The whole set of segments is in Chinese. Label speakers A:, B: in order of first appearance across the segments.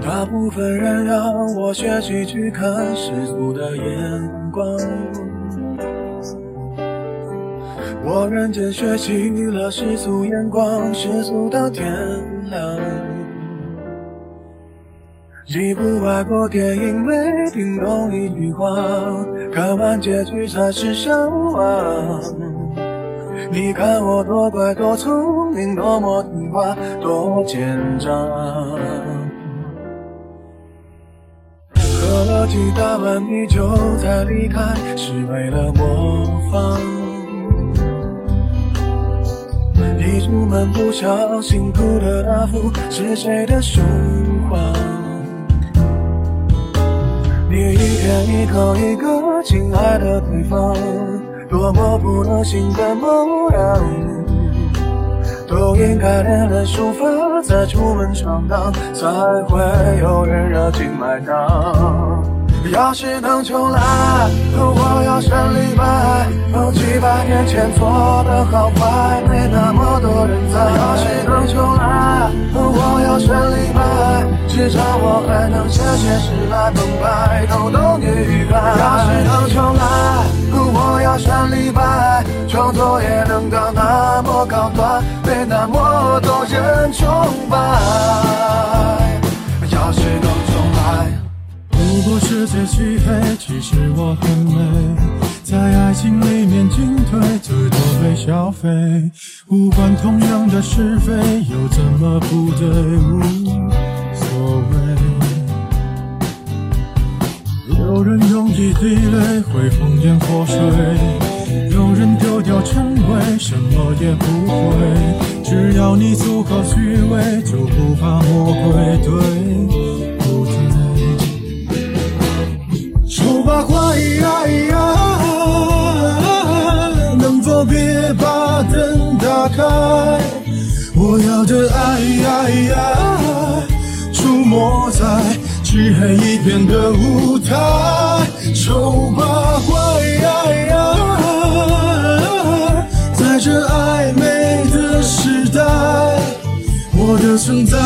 A: 大部分人要我学习去看世俗的眼光。我认真学习了世俗眼光，世俗到天亮。一部外国电影没听懂一句话，看完结局才是笑话。你看我多乖多聪明，多么听话，多奸诈。喝了几大碗米酒才离开，是为了模仿。一出门不小心哭的那幅是谁的书画？你一天一个亲爱的对方，多么不能信的模样。都应该练练书法，再出门闯荡，才会有人热情买账。要是能重来，我要选李白。几百年前做的好坏，没那么多人在。要是能重来，我要选李白。至少我还能写写诗来澎湃，逗逗女孩。要是能重来，我要选李白。创作也能到那么高端，被那么多人崇拜。要是能重来。
B: 如果世界漆黑，其实我很美，在爱情里面进退，最多被消费。无关痛痒的是非，又怎么不对？一滴泪会烽烟火水，有人丢掉称谓，什么也不会。只要你足够虚伪，就不怕魔鬼对不对？丑。八怪，能否别把灯打开？我要的爱，出没在漆黑一片的舞台。我的存在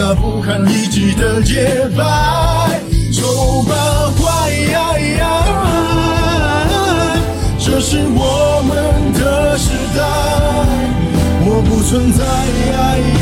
B: 那不堪一击的洁白，丑八怪，这是我们的时代，我不存在。